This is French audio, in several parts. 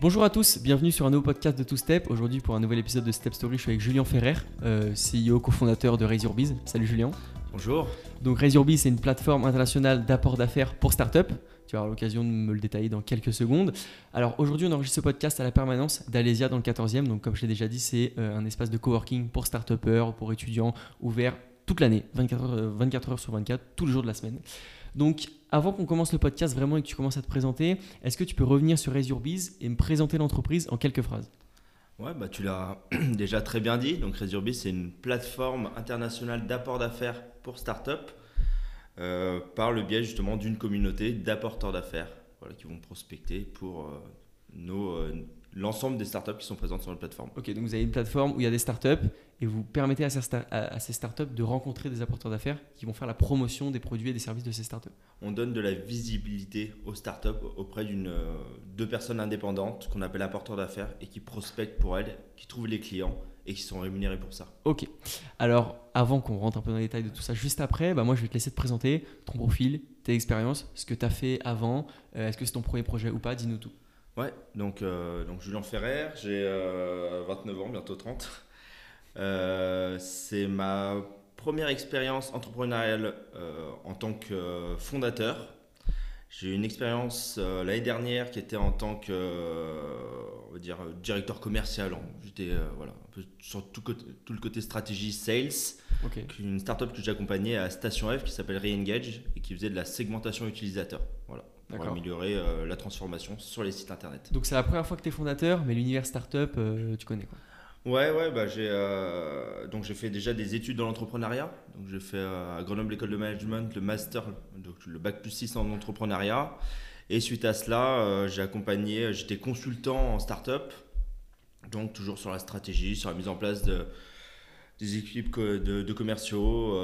Bonjour à tous, bienvenue sur un nouveau podcast de Two Step. Aujourd'hui pour un nouvel épisode de Step Story, je suis avec Julien Ferrer, euh, CEO, cofondateur de Razorbiz. Salut Julien. Bonjour. Donc Razorbiz c'est une plateforme internationale d'apport d'affaires pour startups. Tu vas avoir l'occasion de me le détailler dans quelques secondes. Alors aujourd'hui on enregistre ce podcast à la permanence d'Alésia dans le 14e. Donc comme je l'ai déjà dit c'est euh, un espace de coworking pour start pour étudiants, ouvert toute l'année, 24 heures, 24 heures sur 24, tous les jours de la semaine. Donc, avant qu'on commence le podcast vraiment et que tu commences à te présenter, est-ce que tu peux revenir sur Raise Your Biz et me présenter l'entreprise en quelques phrases? Ouais, bah tu l'as déjà très bien dit. Donc, Raise Your Biz, c'est une plateforme internationale d'apport d'affaires pour startups euh, par le biais justement d'une communauté d'apporteurs d'affaires voilà, qui vont prospecter pour euh, nos, euh, l'ensemble des startups qui sont présentes sur la plateforme. Ok, donc vous avez une plateforme où il y a des startups et vous permettez à ces, startups de rencontrer des apporteurs d'affaires qui vont faire la promotion des produits et des services de ces startups. On donne de la visibilité aux startups auprès d'une euh, deux personnes indépendantes qu'on appelle apporteurs d'affaires et qui prospectent pour elles, qui trouvent les clients et qui sont rémunérés pour ça. Ok. Alors, avant qu'on rentre un peu dans les détails de tout ça, juste après, bah moi je vais te laisser te présenter ton profil, tes expériences, ce que tu as fait avant. Euh, est-ce que c'est ton premier projet ou pas? Dis-nous tout. Ouais, donc, euh, donc Julien Ferrer, j'ai 29 ans, bientôt 30. Euh, c'est ma première expérience entrepreneuriale euh, en tant que fondateur. J'ai eu une expérience euh, l'année dernière qui était en tant que on va dire, directeur commercial. J'étais voilà, un peu sur tout, tout, le côté stratégie sales. Une startup que j'accompagnais à Station F qui s'appelle Reengage et qui faisait de la segmentation utilisateur. Voilà pour améliorer la transformation sur les sites internet. Donc c'est la première fois que tu es fondateur, mais l'univers startup, tu connais quoi Ouais, ouais, bah j'ai euh, donc j'ai fait déjà des études dans l'entrepreneuriat. Donc j'ai fait euh, à Grenoble école de management le master, donc le bac plus 6 en entrepreneuriat. Et suite à cela, euh, j'ai accompagné, j'étais consultant en start-up, donc toujours sur la stratégie, sur la mise en place de des équipes de, de commerciaux.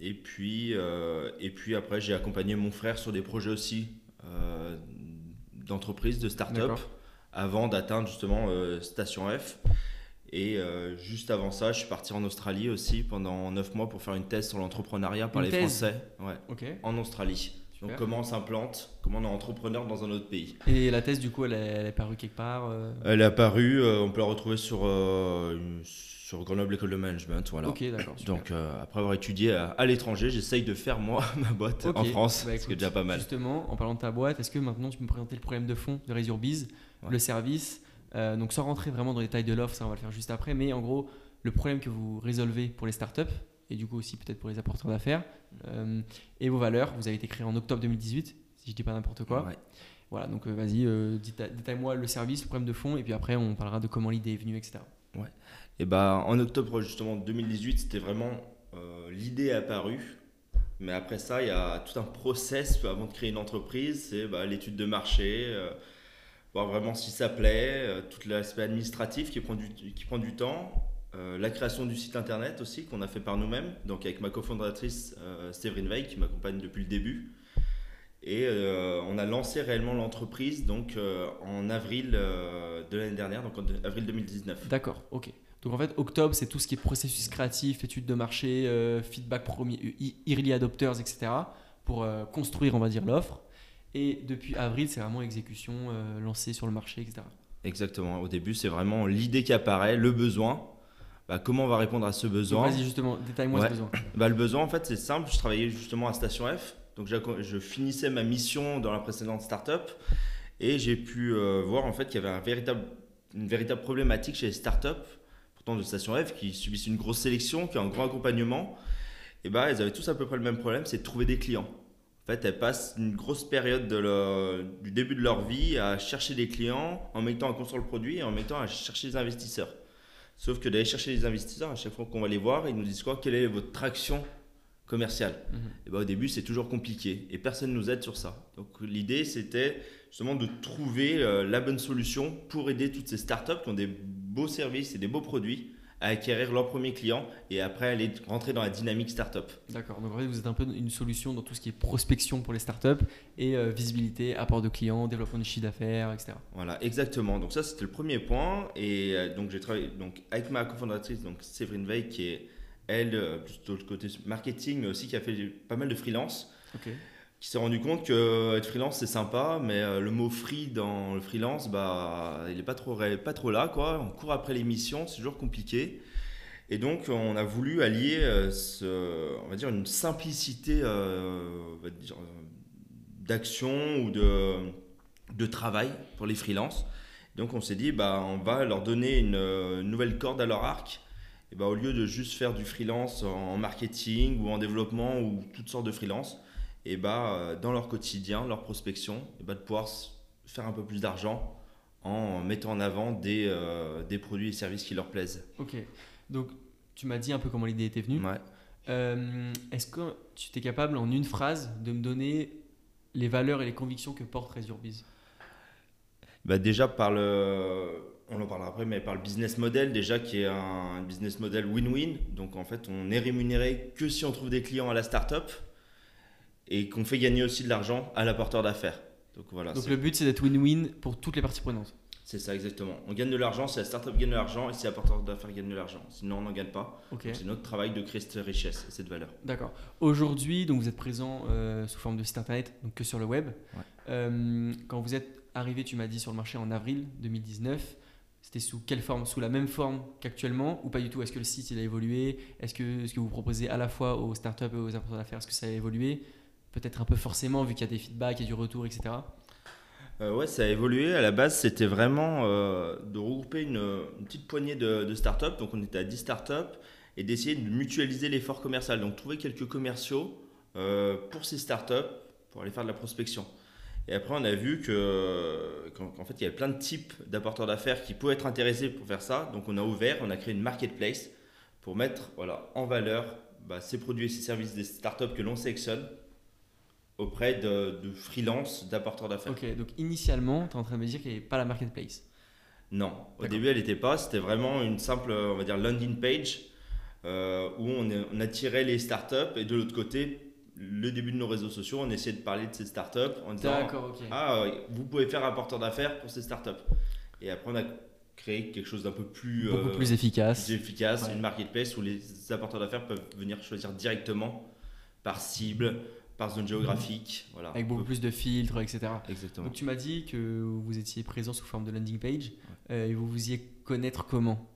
et puis et puis après, j'ai accompagné mon frère sur des projets aussi d'entreprise, de start-up, avant d'atteindre justement Station F. Et euh, juste avant ça, je suis parti en Australie aussi pendant 9 mois pour faire une thèse sur l'entrepreneuriat par les Français ouais, en Australie. Donc comment on s'implante, comment on est entrepreneur dans un autre pays. Et la thèse du coup, elle est, apparue quelque part euh Elle est apparue, euh, on peut la retrouver sur, sur Grenoble École de Management. Voilà. Ok, d'accord. Donc après avoir étudié à, l'étranger, j'essaye de faire moi ma boîte en France, bah, ce qui est déjà pas mal. Justement, en parlant de ta boîte, est-ce que maintenant tu peux me présenter le problème de fond de Resurbiz, le service euh, donc sans rentrer vraiment dans les détails de l'offre, ça on va le faire juste après, mais en gros, le problème que vous résolvez pour les startups, et du coup aussi peut-être pour les apporteurs d'affaires, euh, et vos valeurs, vous avez été créé en octobre 2018, si je dis pas n'importe quoi. Voilà, donc euh, vas-y, détaille-moi le service, le problème de fond, et puis après on parlera de comment l'idée est venue, etc. Ouais. Et bah en octobre justement 2018, c'était vraiment l'idée apparue. Mais après ça, il y a tout un process avant de créer une entreprise. C'est bah, l'étude de marché, voir vraiment si ça plaît, euh, tout l'aspect administratif qui prend du, qui prend du temps, euh, la création du site internet aussi qu'on a fait par nous-mêmes, donc avec ma cofondatrice euh, Séverine Veil qui m'accompagne depuis le début. Et on a lancé réellement l'entreprise donc en avril de l'année dernière, donc en avril 2019. D'accord, ok. Donc en fait, octobre, c'est tout ce qui est processus créatif, études de marché, feedback premier, early adopters, etc. pour construire, on va dire, l'offre. Et depuis avril, c'est vraiment exécution euh, lancée sur le marché, etc. Exactement. Au début, c'est vraiment l'idée qui apparaît, le besoin. Bah, comment on va répondre à ce besoin Vas-y, justement, détaille-moi ce besoin. Bah, le besoin, en fait, c'est simple. Je travaillais justement à Station F. Donc, je finissais ma mission dans la précédente startup. Et j'ai pu euh, voir en fait qu'il y avait un véritable, une véritable problématique chez les startups, pourtant de Station F, qui subissent une grosse sélection, qui ont un grand accompagnement. Et bah, ils avaient tous à peu près le même problème, c'est de trouver des clients. En fait, elles passent une grosse période de du début de leur vie à chercher des clients, en mettant à construire le produit et en mettant à chercher des investisseurs. Sauf que d'aller chercher des investisseurs, à chaque fois qu'on va les voir, ils nous disent quoi? Quelle est votre traction commerciale? Mhm. et ben, Au début, c'est toujours compliqué et personne ne nous aide sur ça. Donc l'idée, c'était justement de trouver euh, la bonne solution pour aider toutes ces startups qui ont des beaux services et des beaux produits à acquérir leur premier client et après aller rentrer dans la dynamique startup. D'accord, donc en fait vous êtes un peu une solution dans tout ce qui est prospection pour les startups et euh, visibilité, apport de clients, développement de chiffre d'affaires, etc. Voilà, exactement. Donc ça c'était le premier point et euh, donc j'ai travaillé donc, avec ma cofondatrice, donc Séverine Veil qui est elle, euh, plutôt le côté marketing mais aussi qui a fait pas mal de freelance. Qui s'est rendu compte que être freelance c'est sympa, mais le mot free dans le freelance, bah, il n'est pas trop, pas trop là. Quoi. On court après les missions, c'est toujours compliqué. Et donc, on a voulu allier ce, on va dire une simplicité d'action ou de, de travail pour les freelances. Donc, on s'est dit, bah, on va leur donner une, nouvelle corde à leur arc. Et bah, au lieu de juste faire du freelance en marketing ou en développement ou toutes sortes de freelance, et bah, dans leur quotidien, leur prospection, et bah, de pouvoir faire un peu plus d'argent en mettant en avant des, euh, des produits et services qui leur plaisent. Ok, donc tu m'as dit un peu comment l'idée était venue. Ouais. Euh, est-ce que tu es capable en une phrase de me donner les valeurs et les convictions que porte Resurbiz bah Déjà par le, on en parlera après, mais par le business model déjà qui est un business model win-win. Donc en fait, on est rémunéré que si on trouve des clients à la start-up et qu'on fait gagner aussi de l'argent à l'apporteur d'affaires. Donc voilà. Donc le but c'est d'être win-win pour toutes les parties prenantes. C'est ça exactement. On gagne de l'argent si la startup gagne de l'argent et si l'apporteur d'affaires gagne de l'argent. Sinon on n'en gagne pas. C'est notre travail de créer cette richesse et cette valeur. D'accord. Aujourd'hui, donc vous êtes présent euh, sous forme de site internet, donc que sur le web. Euh, quand vous êtes arrivé, tu m'as dit sur le marché en avril 2019. C'était sous quelle forme? Sous la même forme qu'actuellement ou pas du tout? Est-ce que le site il a évolué? Est-ce que ce que vous proposez à la fois aux startups et aux apporteurs d'affaires, est-ce que ça a évolué? Peut-être un peu forcément vu qu'il y a des feedbacks, il y a du retour, etc. Euh, ouais, ça a évolué. À la base, c'était vraiment euh, de regrouper une, petite poignée de, startups. Donc, on était à 10 startups et d'essayer de mutualiser l'effort commercial. Donc, trouver quelques commerciaux euh, pour ces startups pour aller faire de la prospection. Et après, on a vu que, qu'en fait, il y avait plein de types d'apporteurs d'affaires qui pouvaient être intéressés pour faire ça. Donc, on a ouvert, on a créé une marketplace pour mettre voilà, en valeur bah, ces produits et ces services des startups que l'on sélectionne auprès de, de freelance, d'apporteurs d'affaires. Ok, donc initialement, tu es en train de me dire qu'il n'y avait pas la marketplace Non, au début, elle n'était pas. C'était vraiment une simple, on va dire, landing page euh, où on, on, attirait les startups et de l'autre côté, le début de nos réseaux sociaux, on essayait de parler de ces startups en disant Ah, vous pouvez faire un porteur d'affaires pour ces startups. Et après, on a créé quelque chose d'un peu plus, Beaucoup euh, plus efficace. Plus efficace, une marketplace où les apporteurs d'affaires peuvent venir choisir directement par cible, par zone géographique. Voilà. Avec beaucoup plus de filtres, etc. Exactement. Donc tu m'as dit que vous étiez présent sous forme de landing page euh, et vous vous y connaître comment?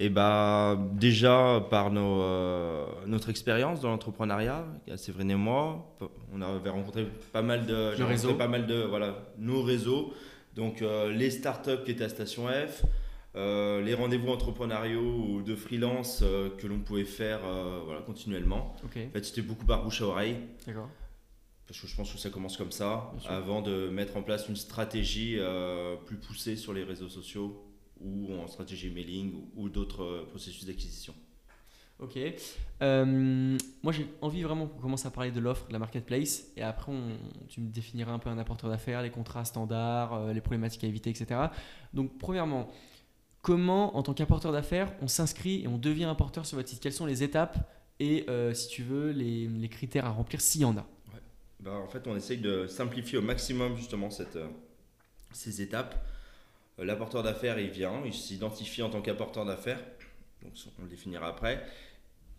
Et eh bah, déjà par nos, euh, notre expérience dans l'entrepreneuriat, Séverine et moi, on avait rencontré pas mal de, réseau. pas mal de voilà, nos réseaux, donc euh, les startups qui étaient à Station F, euh, les rendez-vous entrepreneuriaux ou de freelance euh, que l'on pouvait faire euh, voilà, continuellement. En fait, c'était beaucoup par bouche à oreille. D'accord. Parce que je pense que ça commence comme ça, avant de mettre en place une stratégie plus poussée sur les réseaux sociaux ou en stratégie mailing ou, d'autres processus d'acquisition. Ok. moi, j'ai envie vraiment qu'on commence à parler de l'offre, de la marketplace. Et après, tu me définiras un peu un apporteur d'affaires, les contrats standards, les problématiques à éviter, etc. Donc, premièrement, comment, en tant qu'apporteur d'affaires, on s'inscrit et on devient apporteur sur votre site? Quelles sont les étapes et, euh, si tu veux, les, critères à remplir s'il y en a? Bah, En fait, on essaye de simplifier au maximum justement euh, ces étapes. Euh, l'apporteur d'affaires, il vient, il s'identifie en tant qu'apporteur d'affaires, donc on le définira après.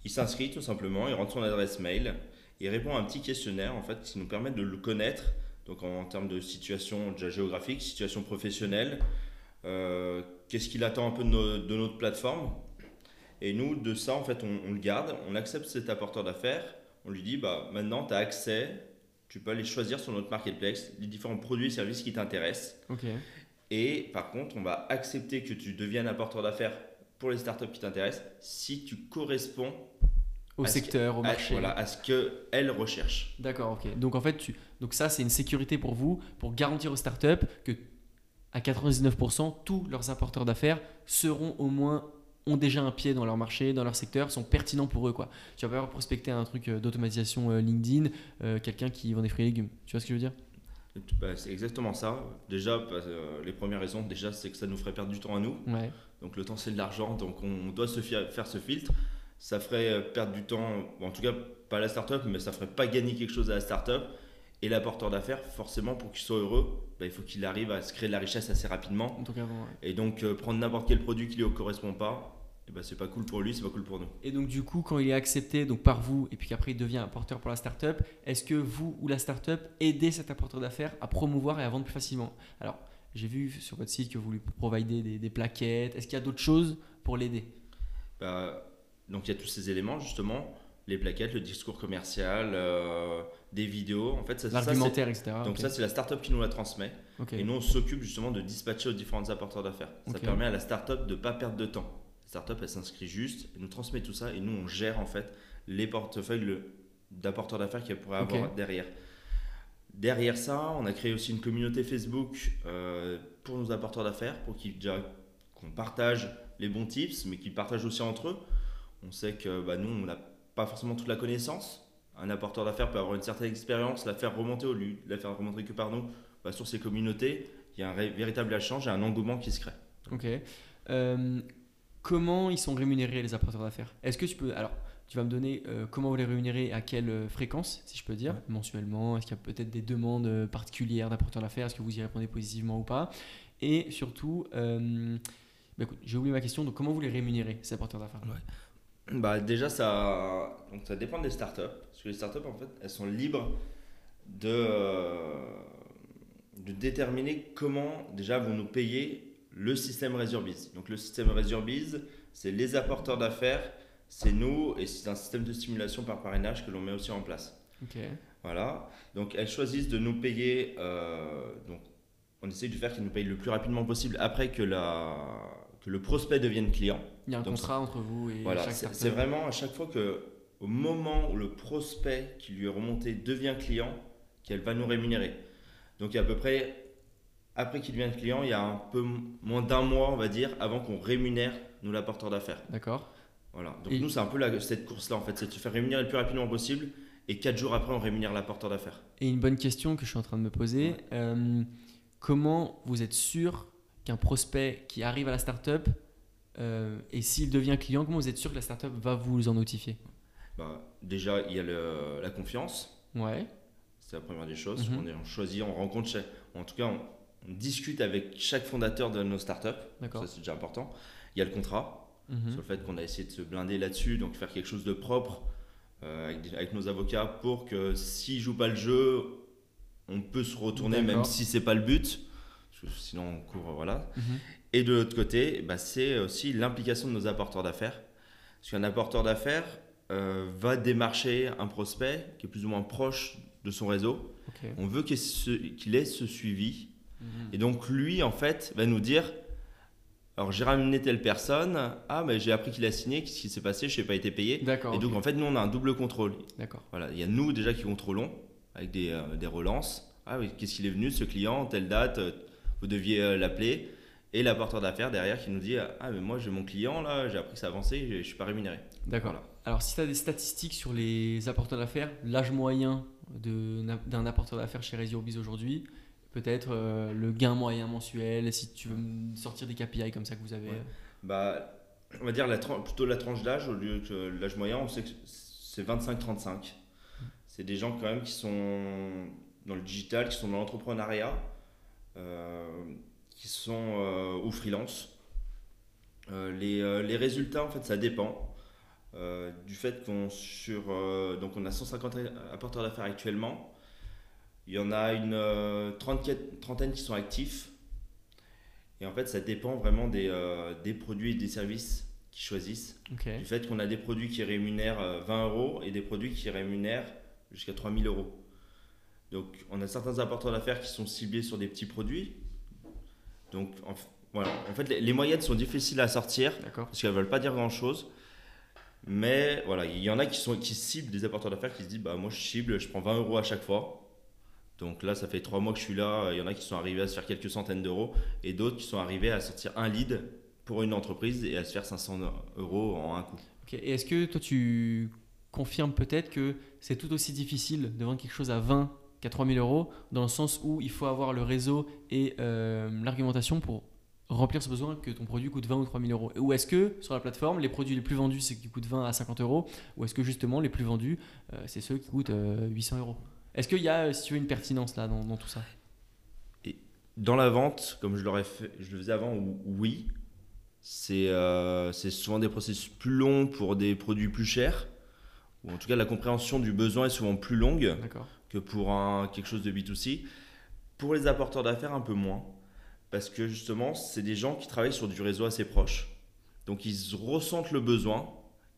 Il s'inscrit tout simplement, il rentre son adresse mail, il répond à un petit questionnaire en fait qui nous permet de le connaître, donc en, termes de situation déjà géographique, situation professionnelle, qu'est-ce qu'il attend un peu de, notre plateforme? Et nous, de ça, en fait, on, le garde, on accepte cet apporteur d'affaires, on lui dit, bah, maintenant, tu as accès, tu peux aller choisir sur notre marketplace les différents produits et services qui t'intéressent. Et par contre, on va accepter que tu deviennes apporteur d'affaires pour les startups qui t'intéressent si tu corresponds au secteur, au marché. voilà, à ce qu'elles recherchent. D'accord, ok. Donc en fait, tu, donc ça, c'est une sécurité pour vous, pour garantir aux startups que à 99%, tous leurs apporteurs d'affaires seront au moins ont déjà un pied dans leur marché, dans leur secteur, sont pertinents pour eux. Quoi. Tu vas pas prospecter un truc euh, d'automatisation euh, LinkedIn, euh, quelqu'un qui vend des fruits et légumes. Tu vois ce que je veux dire? Bah, C'est exactement ça. Déjà, bah, les premières raisons, déjà, c'est que ça nous ferait perdre du temps à nous. Donc le temps, c'est de l'argent, donc on doit se faire ce filtre. Ça ferait perdre du temps, en tout cas pas à la startup, mais ça ferait pas gagner quelque chose à la startup. Et l'apporteur d'affaires, forcément, pour qu'il soit heureux, bah, il faut qu'il arrive à se créer de la richesse assez rapidement. Donc Et donc, euh, prendre n'importe quel produit qui ne lui correspond pas, et ben c'est pas cool pour lui, c'est pas cool pour nous. Et donc du coup, quand il est accepté donc par vous et puis qu'après il devient apporteur pour la startup, est-ce que vous ou la startup aidez cet apporteur d'affaires à promouvoir et à vendre plus facilement? Alors, j'ai vu sur votre site que vous lui providez des, des plaquettes. Est-ce qu'il y a d'autres choses pour l'aider? Bah, donc il y a tous ces éléments justement, les plaquettes, le discours commercial, euh, des vidéos. En fait, ça, L'argumentaire, etc. donc ça c'est la startup qui nous la transmet. Et nous, on s'occupe justement de dispatcher aux différents apporteurs d'affaires. Ça permet à la startup de ne pas perdre de temps. La startup, elle s'inscrit juste, elle nous transmet tout ça et nous, on gère en fait les portefeuilles le- d'apporteurs d'affaires qu'elle pourrait avoir derrière. Derrière ça, on a créé aussi une communauté Facebook euh, pour nos apporteurs d'affaires, pour qu'ils qu'on partage les bons tips, mais qu'ils partagent aussi entre eux. On sait que bah, nous, on n'a pas forcément toute la connaissance. Un apporteur d'affaires peut avoir une certaine expérience, la faire remonter au lieu la faire remonter que par nous bah, sur ces communautés, il y a un véritable échange et un engouement qui se crée. Ok. Euh, comment ils sont rémunérés les apporteurs d'affaires? Est-ce que tu peux alors tu vas me donner euh, comment vous les rémunérez à quelle euh, fréquence, si je peux dire, Ouais. mensuellement? Est-ce qu'il y a peut-être des demandes particulières d'apporteurs d'affaires? Est-ce que vous y répondez positivement ou pas? Et surtout, euh, bah, j'ai oublié ma question. Donc comment vous les rémunérez ces apporteurs d'affaires? Bah, déjà, ça, donc, ça dépend des startups. Parce que les startups, en fait, elles sont libres de, euh, de déterminer comment déjà vont nous payer le système Resurbiz. Donc le système Resurbiz, c'est les apporteurs d'affaires, c'est nous, et c'est un système de stimulation par parrainage que l'on met aussi en place. Ok. Voilà. Donc elles choisissent de nous payer. euh, donc on essaye de faire qu'elles nous payent le plus rapidement possible après que, la, que le prospect devienne client. Il y a un Donc, contrat entre vous et Voilà, chaque c'est vraiment à chaque fois que, au moment où le prospect qui lui est remonté devient client, qu'elle va nous rémunérer. Donc il y a à peu près, après qu'il devienne client, il y a un peu moins d'un mois, on va dire, avant qu'on rémunère nous l'apporteur d'affaires. D'accord. Voilà. Donc Et- nous, c'est un peu la- cette course-là, en fait, c'est de se faire rémunérer le plus rapidement possible, et quatre jours après, on rémunère l'apporteur d'affaires. Et une bonne question que je suis en train de me poser, Ouais. euh, comment vous êtes sûr qu'un prospect qui arrive à la startup, euh, et s'il devient client, comment vous êtes sûr que la startup va vous en notifier? Bah, déjà, il y a le- la confiance. Ouais, C'est la première des choses. Mhm. On, est- on choisit, on rencontre, chaque- en tout cas, on, on discute avec chaque fondateur de nos startups. d'accord. Ça, c'est déjà important. Il y a le contrat, Mhm. sur le fait qu'on a essayé de se blinder là-dessus, donc faire quelque chose de propre euh, avec, avec nos avocats pour que s'ils jouent pas le jeu, on peut se retourner, même si c'est pas le but. Sinon, on court, voilà. Mhm. Et de l'autre côté, bah, c'est aussi l'implication de nos apporteurs d'affaires. Parce qu'un apporteur d'affaires euh, va démarcher un prospect qui est plus ou moins proche de son réseau. On veut qu'il ait ce suivi. Mhm. Et donc lui, en fait, va nous dire, alors j'ai ramené telle personne, ah mais j'ai appris qu'il a signé, qu'est-ce qui s'est passé, je n'ai pas été payé. D'accord. Et donc en fait, nous, on a un double contrôle. D'accord. Voilà, il y a nous déjà qui contrôlons avec des, euh, des relances. Ah oui, qu'est-ce qu'il est venu, ce client, telle date, euh, vous deviez l'appeler. Et l'apporteur d'affaires derrière qui nous dit, ah mais moi j'ai mon client là, j'ai appris que ça avançait, je ne suis pas rémunéré. D'accord. Voilà. Alors, si tu as des statistiques sur les apporteurs d'affaires, l'âge moyen d'un apporteur d'affaires chez Resurbiz aujourd'hui, peut-être euh, le gain moyen mensuel, si tu veux me sortir des KPI comme ça que vous avez. Ouais. Bah, on va dire la plutôt la tranche d'âge au lieu que l'âge moyen, on sait que c'est 25-35. C'est des gens quand même qui sont dans le digital, qui sont dans l'entrepreneuriat, euh, qui sont euh, au freelance. Euh, les, euh, les résultats, en fait, ça dépend. Euh, du fait qu'on sur euh, donc on a 150 apporteurs d'affaires actuellement il y en a une euh, trentaine trentaine qui sont actifs et en fait, ça dépend vraiment des, des produits et des services qu'ils choisissent. Du fait qu'on a des produits qui rémunèrent euh, 20 euros et des produits qui rémunèrent jusqu'à 3000 euros. Donc, on a certains apporteurs d'affaires qui sont ciblés sur des petits produits. Donc, en, voilà. en fait, les, les moyennes sont difficiles à sortir parce qu'elles ne veulent pas dire grand-chose. Mais voilà, il y en a qui, sont, qui ciblent des apporteurs d'affaires qui se disent bah, Moi, je cible, je prends 20 euros à chaque fois. Donc là, ça fait trois mois que je suis là. Il y en a qui sont arrivés à se faire quelques centaines d'euros et d'autres qui sont arrivés à sortir un lead pour une entreprise et à se faire 500 euros en un coup. Ok. Et est-ce que toi, tu confirmes peut-être que c'est tout aussi difficile de vendre quelque chose à 20 qu'à 3000 euros, dans le sens où il faut avoir le réseau et euh, l'argumentation pour remplir ce besoin que ton produit coûte 20 ou 3000 euros Ou est-ce que sur la plateforme, les produits les plus vendus, c'est ceux qui coûtent 20 à 50 euros Ou est-ce que justement, les plus vendus, euh, c'est ceux qui coûtent euh, 800 euros? Est-ce qu'il y a, si tu veux, une pertinence là dans, dans tout ça? Dans la vente, comme je, fait, je le faisais avant, ou- oui. C'est euh, c'est souvent des processus plus longs pour des produits plus chers, ou en tout cas la compréhension du besoin est souvent plus longue que pour un, quelque chose de B2C. Pour les apporteurs d'affaires, un peu moins, parce que justement, c'est des gens qui travaillent sur du réseau assez proche. Donc ils ressentent le besoin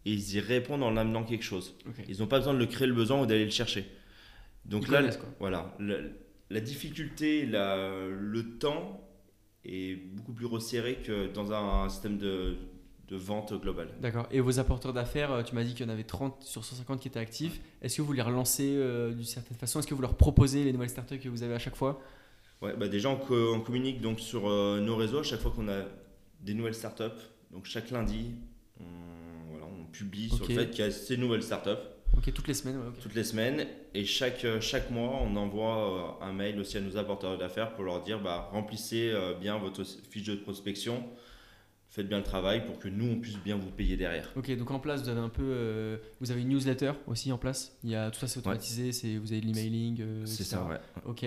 et ils y répondent en amenant quelque chose. Ils n'ont pas besoin de le créer le besoin ou d'aller le chercher. Donc Ils là, quoi. voilà, la, la difficulté, la- le temps est beaucoup plus resserré que dans un, système de, de vente globale. D'accord. Et vos apporteurs d'affaires, euh, tu m'as dit qu'il y en avait 30 sur 150 qui étaient actifs. Est-ce que vous les relancez euh, d'une certaine façon? Est-ce que vous leur proposez les nouvelles startups que vous avez à chaque fois? Ouais, bah déjà, on, co- on communique donc sur euh, nos réseaux à chaque fois qu'on a des nouvelles startups. Donc chaque lundi, on, voilà, on publie sur le fait qu'il y a ces nouvelles startups Ok, toutes les semaines. ouais, toutes les semaines. Et chaque, euh, chaque mois, on envoie euh, un mail aussi à nos apporteurs d'affaires pour leur dire bah, remplissez euh, bien votre fiche de prospection, faites bien le travail pour que nous, on puisse bien vous payer derrière. Ok, donc en place, vous avez un peu. euh, vous avez une newsletter aussi en place. Il y a, tout ça, c'est automatisé. c'est vous avez de l'emailing. C'est ça, ouais. Ok.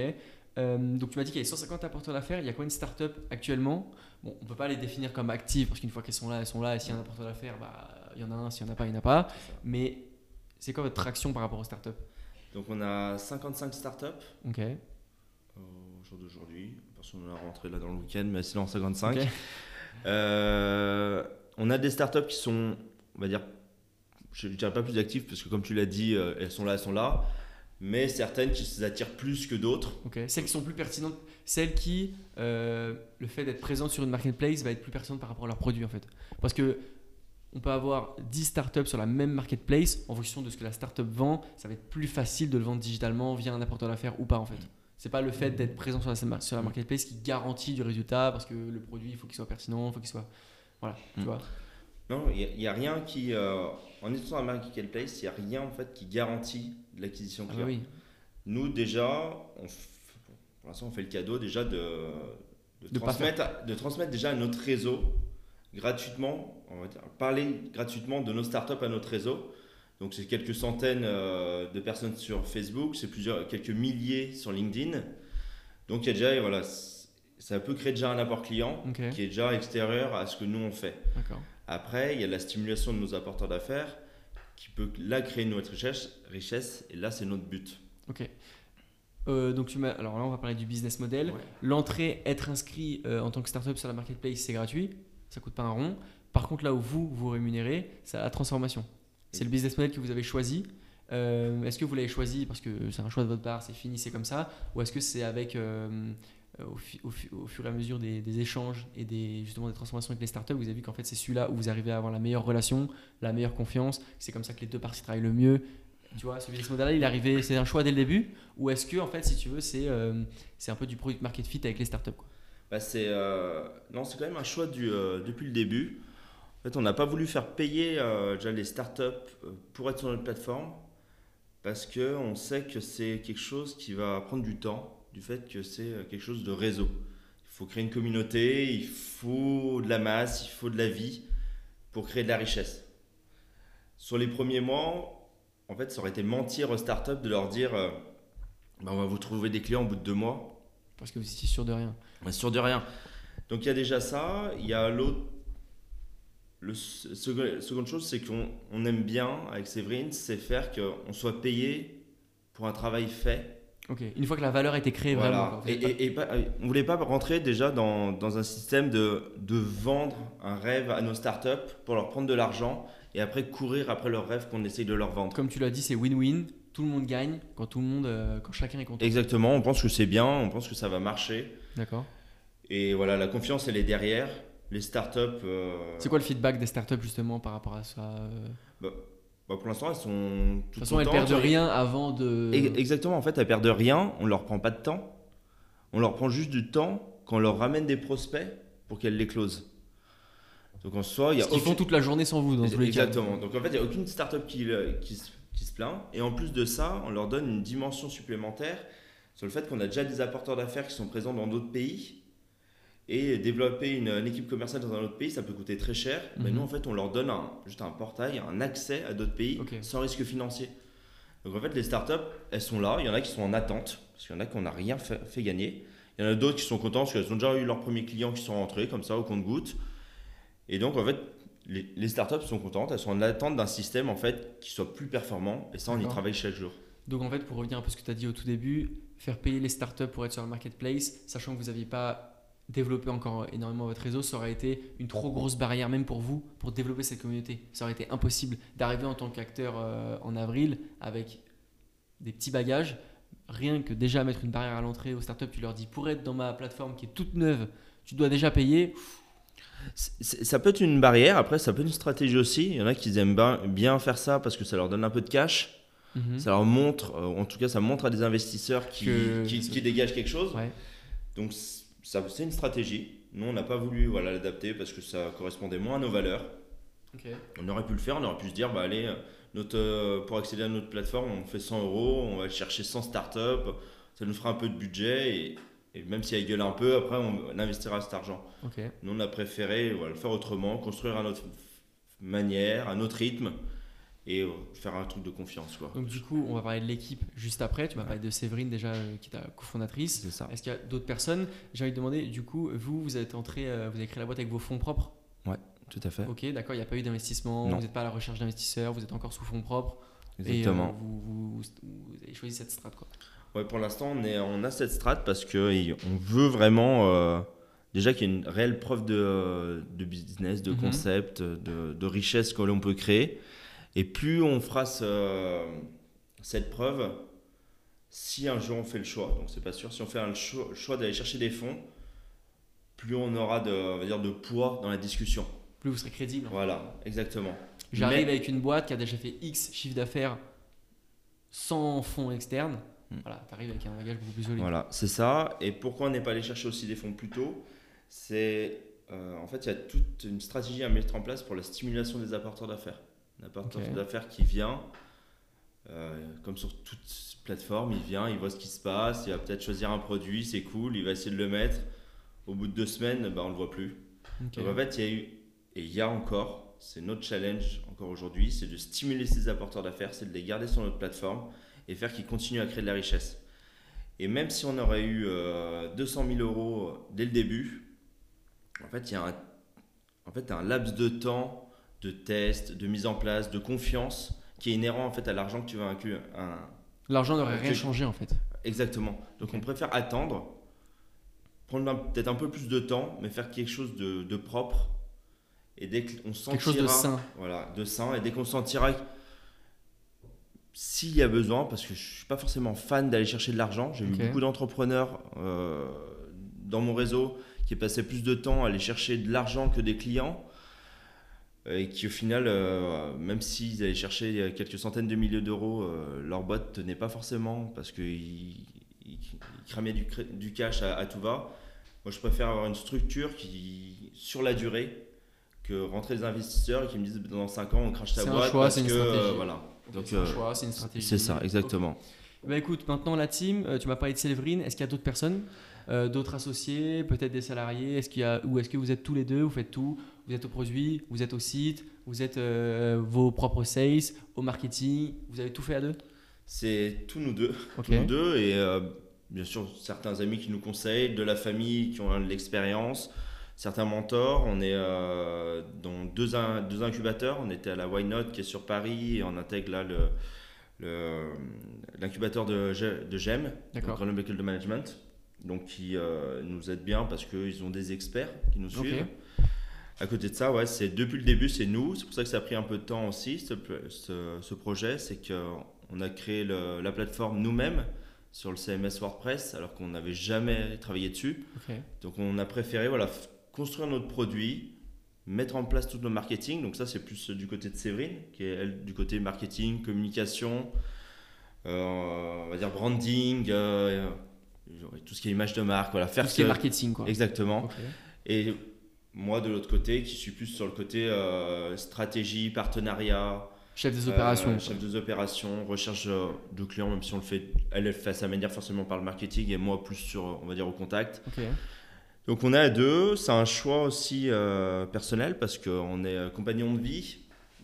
Euh, donc tu m'as dit qu'il y avait 150 apporteurs d'affaires. Il y a combien de startups actuellement? Bon, on peut pas les définir comme actives parce qu'une fois qu'elles sont là, elles sont là. Et s'il y a un apporteur d'affaires, bah, il y en a un. S'il n'y en a pas, il n'y en a pas. C'est. Mais c'est quoi votre traction par rapport aux startups Donc on a 55 startups Ok. au jour d'aujourd'hui. Personne n'a rentré là dans le week-end, mais sinon 55. Ok. Euh, on a des startups qui sont, on va dire, je ne dirais pas plus actives parce que comme tu l'as dit, euh, elles sont là, elles sont là. Mais certaines qui s'attirent plus que d'autres. Ok. Celles qui sont plus pertinentes, celles qui, euh, le fait d'être présentes sur une marketplace va être plus pertinente par rapport à leurs produits en fait. Parce que on peut avoir 10 startups sur la même marketplace en fonction de ce que la startup vend. Ça va être plus facile de le vendre digitalement via un apporteur d'affaires ou pas en fait. C'est pas le fait d'être présent sur la, sur la marketplace qui garantit du résultat parce que le produit il faut qu'il soit pertinent, il faut qu'il soit. Voilà, tu Mm. vois. Non, il n'y a, rien qui. euh, en étant dans la marketplace, il n'y a rien en fait qui garantit l'acquisition Ah client. oui. Nous, déjà, on pour l'instant, on fait le cadeau déjà de, de, transmettre, de transmettre déjà à notre réseau gratuitement, on va dire, parler gratuitement de nos startups à notre réseau. Donc, c'est quelques centaines euh, de personnes sur Facebook, c'est plusieurs, quelques milliers sur LinkedIn. Donc, il y a déjà, voilà, ça peut créer déjà un apport client qui est déjà extérieur à ce que nous on fait. Après, il y a la stimulation de nos apporteurs d'affaires qui peut là créer une autre richesse, richesse et là, c'est notre but. Ok. Euh, donc tu m'as. Alors là, on va parler du business model. Ouais. L'entrée, être inscrit euh, en tant que startup sur la marketplace, c'est gratuit. Ça coûte pas un rond. Par contre, là où vous vous rémunérez, c'est la transformation. C'est le business model que vous avez choisi. Euh, est-ce que vous l'avez choisi parce que c'est un choix de votre part, c'est fini, c'est comme ça, ou est-ce que c'est avec au, fi- au fur et à mesure des, échanges et des justement des transformations avec les startups, vous avez vu qu'en fait c'est celui-là où vous arrivez à avoir la meilleure relation, la meilleure confiance, c'est comme ça que les deux parties travaillent le mieux. Tu vois, ce business model-là, il est arrivé, c'est un choix dès le début, ou est-ce que en fait, si tu veux, c'est euh, un peu du product market fit avec les startups. Bah, c'est euh, non, c'est quand même un choix du, euh, depuis le début. En fait, on n'a pas voulu faire payer euh, déjà les startups euh, pour être sur notre plateforme parce que on sait que c'est quelque chose qui va prendre du temps, du fait que c'est euh, quelque chose de réseau. Il faut créer une communauté, il faut de la masse, il faut de la vie pour créer de la richesse. Sur les premiers mois, en fait, ça aurait été mentir aux startups de leur dire euh, Bah, on va vous trouver des clients au bout de deux mois. Parce que vous étiez sûr de rien. On est sûr de rien. Donc il y a déjà ça. Il y a l'autre. Le se- second- seconde chose, c'est qu'on on aime bien avec Séverine, c'est faire qu'on soit payé pour un travail fait. Ok. Une fois que la valeur a été créée vraiment. Voilà. quoi. Vous Et, et, et pas- on voulait pas rentrer déjà dans, dans un système de, de vendre un rêve à nos startups pour leur prendre de l'argent et après courir après leur rêve qu'on essaye de leur vendre. Comme tu l'as dit, c'est win-win. Tout le monde gagne quand tout le monde, euh, quand chacun est content. Exactement, on pense que c'est bien, on pense que ça va marcher. D'accord. Et voilà, la confiance, elle est derrière. Les startups. euh, C'est quoi le feedback des startups justement par rapport à ça euh De bah, pour l'instant, elles sont. toute façon, elles perdent rien avant de. Exactement, en fait, elles perdent rien, on leur prend pas de temps. On leur prend juste du temps quand on leur ramène des prospects pour qu'elles les closent. Donc en soi, il y a Ils font toute la journée sans vous dans tous les cas. Exactement. Donc en fait, il n'y a aucune startup qui, qui, qui se plaint. Et en plus de ça, on leur donne une dimension supplémentaire sur le fait qu'on a déjà des apporteurs d'affaires qui sont présents dans d'autres pays. Et développer une, une équipe commerciale dans un autre pays, ça peut coûter très cher. Mais Mhm. nous, en fait, on leur donne un- juste un portail, un accès à d'autres pays sans risque financier. Donc en fait, les startups, elles sont là. Il y en a qui sont en attente, parce qu'il y en a qu'on n'a rien fait, fait gagner. Il y en a d'autres qui sont contents parce qu'elles ont déjà eu leurs premiers clients qui sont rentrés, comme ça, au compte-gouttes. Et donc, en fait, les, les startups sont contentes, elles sont en attente d'un système en fait qui soit plus performant. Et ça, on y travaille chaque jour. Donc en fait, pour revenir un peu à ce que tu as dit au tout début, faire payer les startups pour être sur le marketplace, sachant que vous n'aviez pas développé encore énormément votre réseau, ça aurait été une trop grosse barrière même pour vous pour développer cette communauté. Ça aurait été impossible d'arriver en tant qu'acteur euh, en avril avec des petits bagages. Rien que déjà mettre une barrière à l'entrée aux startups, tu leur dis pour être dans ma plateforme qui est toute neuve, tu dois déjà payer. Ça peut être une barrière, après, ça peut être une stratégie aussi. Il y en a qui aiment bien, faire ça parce que ça leur donne un peu de cash. Mhm. Ça leur montre, euh, en tout cas, ça montre à des investisseurs qui, Que- qui, qui dégagent quelque chose. Ouais. Donc, c'est une stratégie. Nous, on n'a pas voulu voilà, l'adapter parce que ça correspondait moins à nos valeurs. On aurait pu le faire, on aurait pu se dire, bah, allez, notre, euh, pour accéder à notre plateforme, on fait 100 euros, on va chercher 100 startups, ça nous fera un peu de budget et, et même si elle gueule un peu, après, on investira cet argent. Nous, on a préféré voilà, le faire autrement, construire à notre manière, à notre rythme et euh, faire un truc de confiance. Quoi. Donc du coup, on va parler de l'équipe juste après. Tu m'as parlé de Séverine déjà, euh, qui est ta cofondatrice. C'est ça. Est-ce qu'il y a d'autres personnes? J'ai envie de demander, du coup, vous, vous êtes entré, euh, vous avez créé la boîte avec vos fonds propres? Tout à fait. Ok, d'accord, il n'y a pas eu d'investissement, Non. vous n'êtes pas à la recherche d'investisseurs, vous êtes encore sous fonds propres. Exactement. Et euh, vous, vous- vous- vous avez choisi cette strat, quoi. Ouais, pour l'instant, on, est, on a cette strat parce qu'on veut vraiment déjà qu'il y ait une réelle preuve de, de business, de Mhm. concept, de, de richesse que l'on peut créer. Et plus on fera ce- cette preuve, si un jour on fait le choix, donc c'est pas sûr, si on fait un choix, choix d'aller chercher des fonds, plus on aura de, on va dire, de poids dans la discussion. Plus vous serez crédible. Voilà, exactement. J'arrive Mais- avec une boîte qui a déjà fait X chiffre d'affaires sans fonds externes. Hmm. Voilà, tu arrives avec un bagage beaucoup plus solide. Voilà, c'est ça. Et pourquoi on n'est pas allé chercher aussi des fonds plus tôt? C'est euh, en fait, il y a toute une stratégie à mettre en place pour la stimulation des apporteurs d'affaires. Un apporteur d'affaires qui vient, euh, comme sur toute plateforme, il vient, il voit ce qui se passe, il va peut-être choisir un produit, c'est cool, il va essayer de le mettre. Au bout de deux semaines, bah, on ne le voit plus. Donc en fait, il y a eu, et il y a encore, c'est notre challenge encore aujourd'hui, c'est de stimuler ces apporteurs d'affaires, c'est de les garder sur notre plateforme et faire qu'ils continuent à créer de la richesse. Et même si on aurait eu euh, 200 000 euros dès le début, en fait, il y a un, en fait, un laps de temps de test, de mise en place, de confiance qui est inhérent en fait à l'argent que tu vas inclure. Un... L'argent n'aurait rien changé en fait. Exactement. Donc on préfère attendre, prendre peut-être un peu plus de temps, mais faire quelque chose de, de propre. Et dès qu'on sentira, Quelque chose de sain. voilà, de sain, et dès qu'on sentira s'il y a besoin, parce que je suis pas forcément fan d'aller chercher de l'argent, j'ai Ok. eu beaucoup d'entrepreneurs euh, dans mon réseau qui passaient plus de temps à aller chercher de l'argent que des clients. Et qui au final, euh, même s'ils allaient chercher quelques centaines de milliers d'euros, euh, leur boîte tenait pas forcément parce qu'ils ils, cramaient du, cash à, à tout va. Moi, je préfère avoir une structure qui, sur la durée, que rentrer des investisseurs et qui me disent dans 5 ans on crache ta C'est un boîte choix, c'est une que euh, stratégie. voilà. Donc c'est un euh, choix, c'est une stratégie. c'est ça, exactement. Bah écoute, maintenant la team, euh, tu m'as parlé de Séverine, est-ce qu'il y a d'autres personnes, euh, d'autres associés, peut-être des salariés, est-ce qu'il y a, ou est-ce que vous êtes tous les deux, vous faites tout, vous êtes au produit, vous êtes au site, vous êtes euh, vos propres sales, au marketing, vous avez tout fait à deux? C'est tous nous deux, tous nous deux et euh, bien sûr certains amis qui nous conseillent, de la famille qui ont de l'expérience, certains mentors. On est euh, dans deux, in- deux incubateurs. On était à la Why Not qui est sur Paris et on intègre là le l'incubateur de, de GEM. Grenoble École de Management, donc qui nous aide bien parce qu'ils ont des experts qui nous suivent. À côté de ça, ouais, c'est depuis le début, c'est nous. C'est pour ça que ça a pris un peu de temps aussi, ce, ce- ce projet. C'est qu'on a créé le- la plateforme nous-mêmes sur le CMS WordPress, alors qu'on n'avait jamais travaillé dessus. Donc on a préféré voilà, construire notre produit, mettre en place tout notre marketing. Donc ça, c'est plus du côté de Séverine, qui est elle du côté marketing, communication, euh, on va dire branding, euh, tout ce qui est image de marque, voilà, faire Tout ce qui est marketing quoi. Exactement. Et moi, de l'autre côté, qui suis plus sur le côté euh, stratégie, partenariat, Chef des euh, opérations. quoi. chef des opérations, recherche euh, de clients, même si on le fait, elle, elle fait à sa manière forcément par le marketing et moi plus sur, on va dire, au contact. Ok. Donc on est à deux, c'est un choix aussi euh, personnel parce qu'on est euh, compagnons de vie.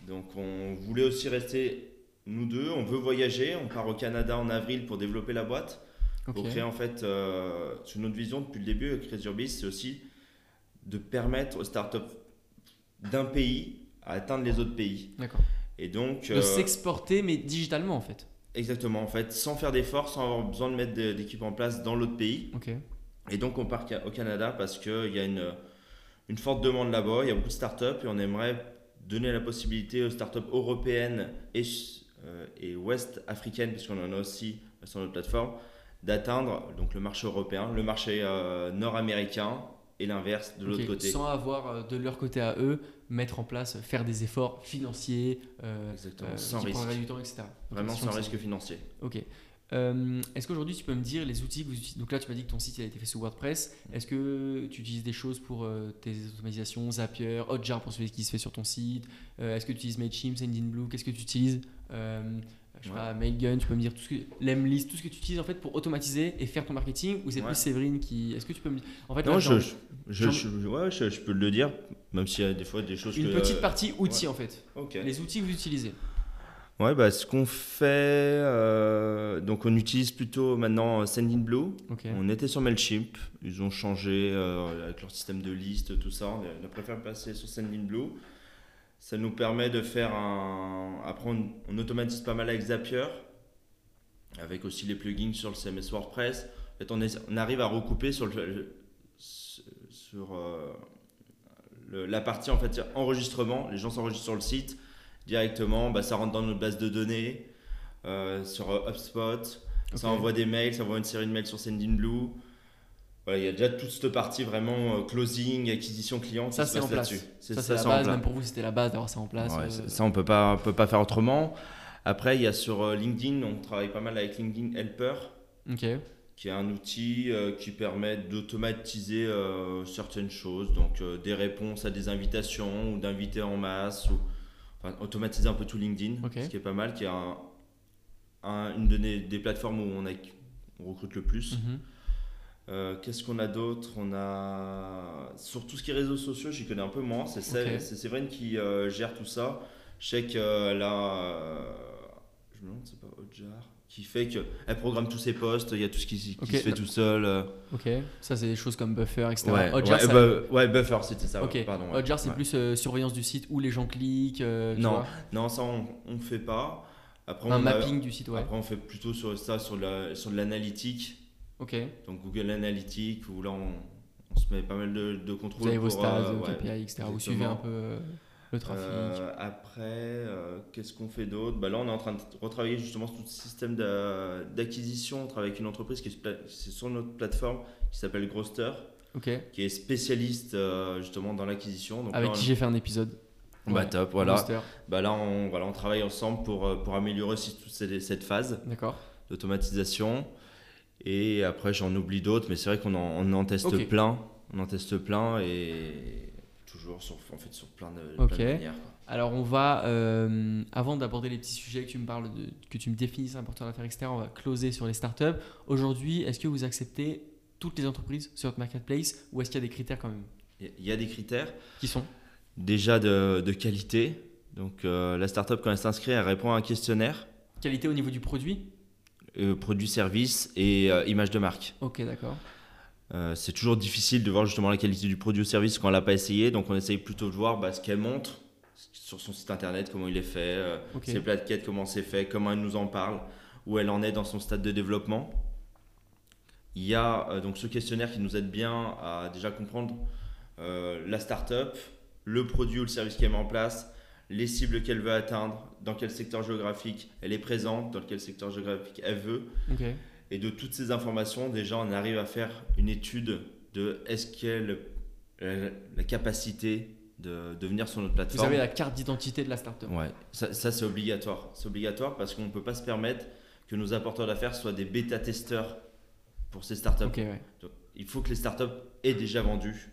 Donc on voulait aussi rester nous deux, on veut voyager, on part au Canada en avril pour développer la boîte. Ok. Pour créer en fait, euh, sur notre vision depuis le début Crazy c'est aussi de permettre aux startups d'un pays à atteindre les autres pays. D'accord. Et donc, De euh, s'exporter, mais digitalement en fait. exactement, en fait, sans faire d'efforts, sans avoir besoin de mettre d'équipe en place dans l'autre pays. Ok. Et donc, on part au Canada parce qu'il y a une, une forte demande là-bas, il y a beaucoup de startups et on aimerait donner la possibilité aux startups européennes et, euh, et ouest africaines, puisqu'on en a aussi sur notre plateforme, d'atteindre donc le marché européen, le marché euh, nord-américain et l'inverse de l'autre Ok. côté. Sans avoir euh, de leur côté à eux, mettre en place, faire des efforts financiers, euh, Exactement, euh, sans risque. du temps, etc. Vraiment sans risque financier. Ok. Euh, Est-ce qu'aujourd'hui tu peux me dire les outils que vous utilisez? Donc là tu m'as dit que ton site il a été fait sous WordPress. Est-ce que tu utilises des choses pour euh, tes automatisations, Zapier, Hotjar pour celui qui se fait sur ton site Euh, Est-ce que tu utilises Mailchimp, Sendinblue? Qu'est-ce que tu utilises? Je sais Ouais. pas, Mailgun, tu peux me dire tout ce que Lemlist, tout ce que tu utilises en fait pour automatiser et faire ton marketing ou c'est plus Séverine qui Est-ce que tu peux me En fait, là, Non, je, je, je, je- ouais, je, je peux le dire, même s'il y a des fois des choses une que... petite partie outils en fait. Ok. Les outils que vous utilisez. Ouais, bah, ce qu'on fait, euh, donc on utilise plutôt maintenant Sendinblue. Ok. On était sur Mailchimp, ils ont changé euh, avec leur système de liste, tout ça. On a préféré passer sur Sendinblue. Ça nous permet de faire un. Après, on, on automatise pas mal avec Zapier, avec aussi les plugins sur le CMS WordPress. En fait, on, est- on arrive à recouper sur, le, le- sur euh, le- la partie en fait, enregistrement. Les gens s'enregistrent sur le site directement, bah, ça rentre dans notre base de données euh, sur euh, HubSpot. Ça envoie des mails, ça envoie une série de mails sur Sendinblue. Voilà, il y a déjà toute cette partie vraiment euh, closing, acquisition client. Ça c'est passe en place. là-dessus. Ça c'est la base. Même pour vous c'était la base d'avoir ça en place. Ouais, euh, ça- on peut pas, on peut pas faire autrement. Après, il y a sur euh, LinkedIn, on travaille pas mal avec LinkedIn Helper, qui est un outil euh, qui permet d'automatiser certaines choses, donc des réponses à des invitations ou d'inviter en masse, ou enfin, automatiser un peu tout LinkedIn, ce qui est pas mal, qui est un- un- une des plateformes où on, a, on recrute le plus. Mhm. Euh, Qu'est-ce qu'on a d'autre? On a sur tout ce qui est réseaux sociaux, j'y connais un peu moins. C'est Sé- Ok. c'est Séverine qui euh, gère tout ça. Je sais qu'elle a, euh, je me demande, c'est pas Hotjar, qui fait que elle programme tous ses posts. Il y a tout ce qui, se fait tout seul. Ok. Ça c'est des choses comme Buffer, etc. Ouais, Hotjar, ouais, ça- ouais, Buffer, c'était ça. Ok. Pardon. ouais. Hotjar, c'est plus euh, surveillance du site où les gens cliquent. euh, Non, non, ça on, on fait pas. Après, un on a- mapping du site, ouais. Après, on fait plutôt sur ça, sur, la, sur de l'analytique. Ok. Donc Google Analytics, où là on, on se met pas mal de, de contrôles. Vous avez vos stats, euh, vos ouais, KPI, etc. Vous suivez un peu euh, le trafic. Euh, après, euh, qu'est-ce qu'on fait d'autre? Bah Là, on est en train de retravailler justement tout le système d'a- d'acquisition. On travaille avec une entreprise qui est, sur notre plateforme qui s'appelle Growster, qui est spécialiste euh, justement dans l'acquisition. Avec là, on- qui j'ai fait un épisode. Bah Ouais. top, voilà. Bah là, on, voilà, on travaille ensemble pour, euh, pour améliorer aussi toute cette, phase d'automatisation. Et après, j'en oublie d'autres, mais c'est vrai qu'on en, on en teste plein. On en teste plein et toujours sur, en fait, sur plein de, Ok. plein de manières. Alors on va, euh, avant d'aborder les petits sujets que tu me parles, de, que tu me définisses un porteur d'affaires externe, on va closer sur les startups. Aujourd'hui, est-ce que vous acceptez toutes les entreprises sur votre marketplace ou est-ce qu'il y a des critères quand même? Il y a- il y a des critères. Qui sont? Déjà de, de qualité. Donc euh, la startup quand elle s'inscrit, elle répond à un questionnaire, Qualité au niveau du produit? Euh, produit, service et euh, image de marque. Ok, d'accord. Euh, c'est toujours difficile de voir justement la qualité du produit ou service quand on l'a pas essayé, donc on essaye plutôt de voir bah, ce qu'elle montre sur son site internet, comment il est fait, euh, Ok. ses plaquettes, comment c'est fait, comment elle nous en parle, où elle en est dans son stade de développement. Il y a euh, donc ce questionnaire qui nous aide bien à déjà comprendre la startup, le produit ou le service qu'elle met en place, les cibles qu'elle veut atteindre, dans quel secteur géographique elle est présente, dans quel secteur géographique elle veut. Et de toutes ces informations, déjà, on arrive à faire une étude de est-ce qu'elle a la, la capacité de, de venir sur notre Vous plateforme. avez la carte d'identité de la startup. Ouais, ça, ça, c'est obligatoire. C'est obligatoire parce qu'on ne peut pas se permettre que nos apporteurs d'affaires soient des bêta-testeurs pour ces startups. Ok, ouais. Donc, il faut que les startups aient déjà vendu.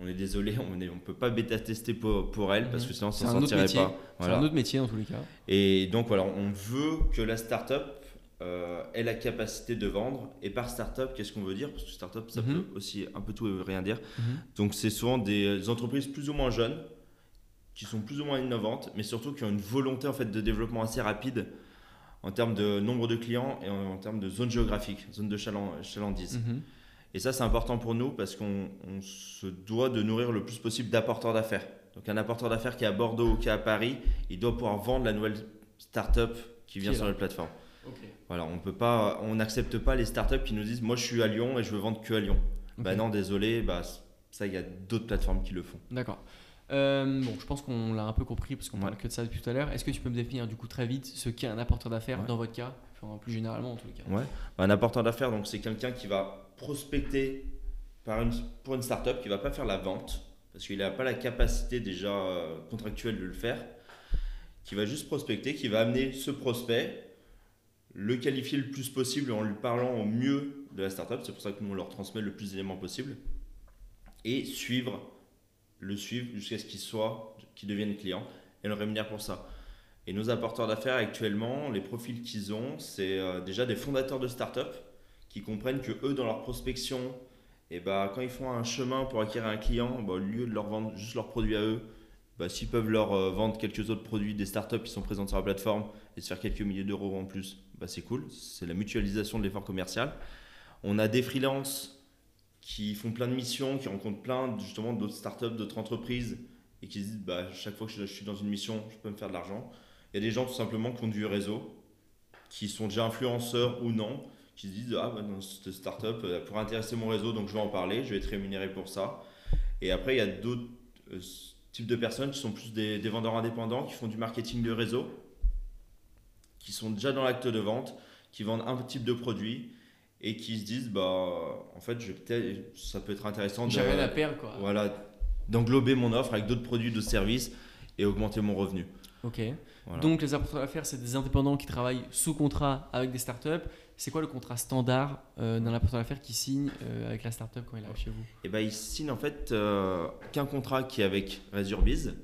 On est désolé, on ne on peut pas bêta-tester pour, pour elles parce que sinon on s'en sortirait pas. C'est un autre métier dans tous les cas. Et donc voilà, on veut que la startup euh, ait la capacité de vendre. Et par startup, qu'est-ce qu'on veut dire? Parce que startup, ça Mhm. peut aussi un peu tout et rien dire. Mhm. Donc c'est souvent des entreprises plus ou moins jeunes, qui sont plus ou moins innovantes, mais surtout qui ont une volonté en fait de développement assez rapide en termes de nombre de clients et en, en termes de zone géographique, zone de chaland- chalandise. Mhm. Et ça, c'est important pour nous parce qu'on on se doit de nourrir le plus possible d'apporteurs d'affaires. Donc un apporteur d'affaires qui est à Bordeaux ou qui est à Paris, il doit pouvoir vendre la nouvelle startup qui vient Qui sur la plateforme. Voilà, on peut pas, on n'accepte pas les startups qui nous disent moi je suis à Lyon et je veux vendre que à Lyon. Bah Ok. non, désolé, bah ça il y a d'autres plateformes qui le font. D'accord. Euh, bon, je pense qu'on l'a un peu compris parce qu'on Ouais. parle que de ça depuis tout à l'heure. Est-ce que tu peux me définir du coup très vite ce qu'est un apporteur d'affaires Ouais. dans votre cas, enfin, plus généralement en les cas Ouais. Un apporteur d'affaires, donc c'est quelqu'un qui va prospecter par une, pour une startup, qui va pas faire la vente, parce qu'il n'a pas la capacité déjà euh, contractuelle de le faire, qui va juste prospecter, qui va amener ce prospect, le qualifier le plus possible en lui parlant au mieux de la startup, c'est pour ça que nous on leur transmet le plus d'éléments possible, et suivre, le suivre jusqu'à ce qu'il soit, qu'il devienne client, et le rémunère pour ça. Et nos apporteurs d'affaires actuellement, les profils qu'ils ont, c'est euh, déjà des fondateurs de start-up qui comprennent que eux, dans leur prospection, et bah, quand ils font un chemin pour acquérir un client, bah, au lieu de leur vendre juste leurs produits à eux, bah, s'ils peuvent leur euh, vendre quelques autres produits des startups qui sont présentes sur la plateforme et se faire quelques milliers d'euros en plus, bah, c'est cool. C'est la mutualisation de l'effort commercial. On a des freelances qui font plein de missions, qui rencontrent plein justement d'autres startups, d'autres entreprises et qui se disent bah, chaque fois que je suis dans une mission, je peux me faire de l'argent. Il y a des gens tout simplement qui ont du réseau, qui sont déjà influenceurs ou non, qui se disent Ah, bah, non, cette startup elle pourrait intéresser mon réseau, donc je vais en parler, je vais être rémunéré pour ça. Et après, il y a d'autres euh, types de personnes qui sont plus des, des vendeurs indépendants, qui font du marketing de réseau, qui sont déjà dans l'acte de vente, qui vendent un type de produit et qui se disent Bah, en fait, je ça peut être intéressant J'ai de- rien à perdre quoi. voilà, d'englober mon offre avec d'autres produits, d'autres services et augmenter mon revenu. Ok. Voilà. Donc les apporteurs d'affaires, c'est des indépendants qui travaillent sous contrat avec des startups. C'est quoi le contrat standard euh, d'un apporteur d'affaires qui signe euh, avec la startup quand il arrive chez vous? Et ben, ils signent en fait euh, qu'un contrat qui est avec Resurbiz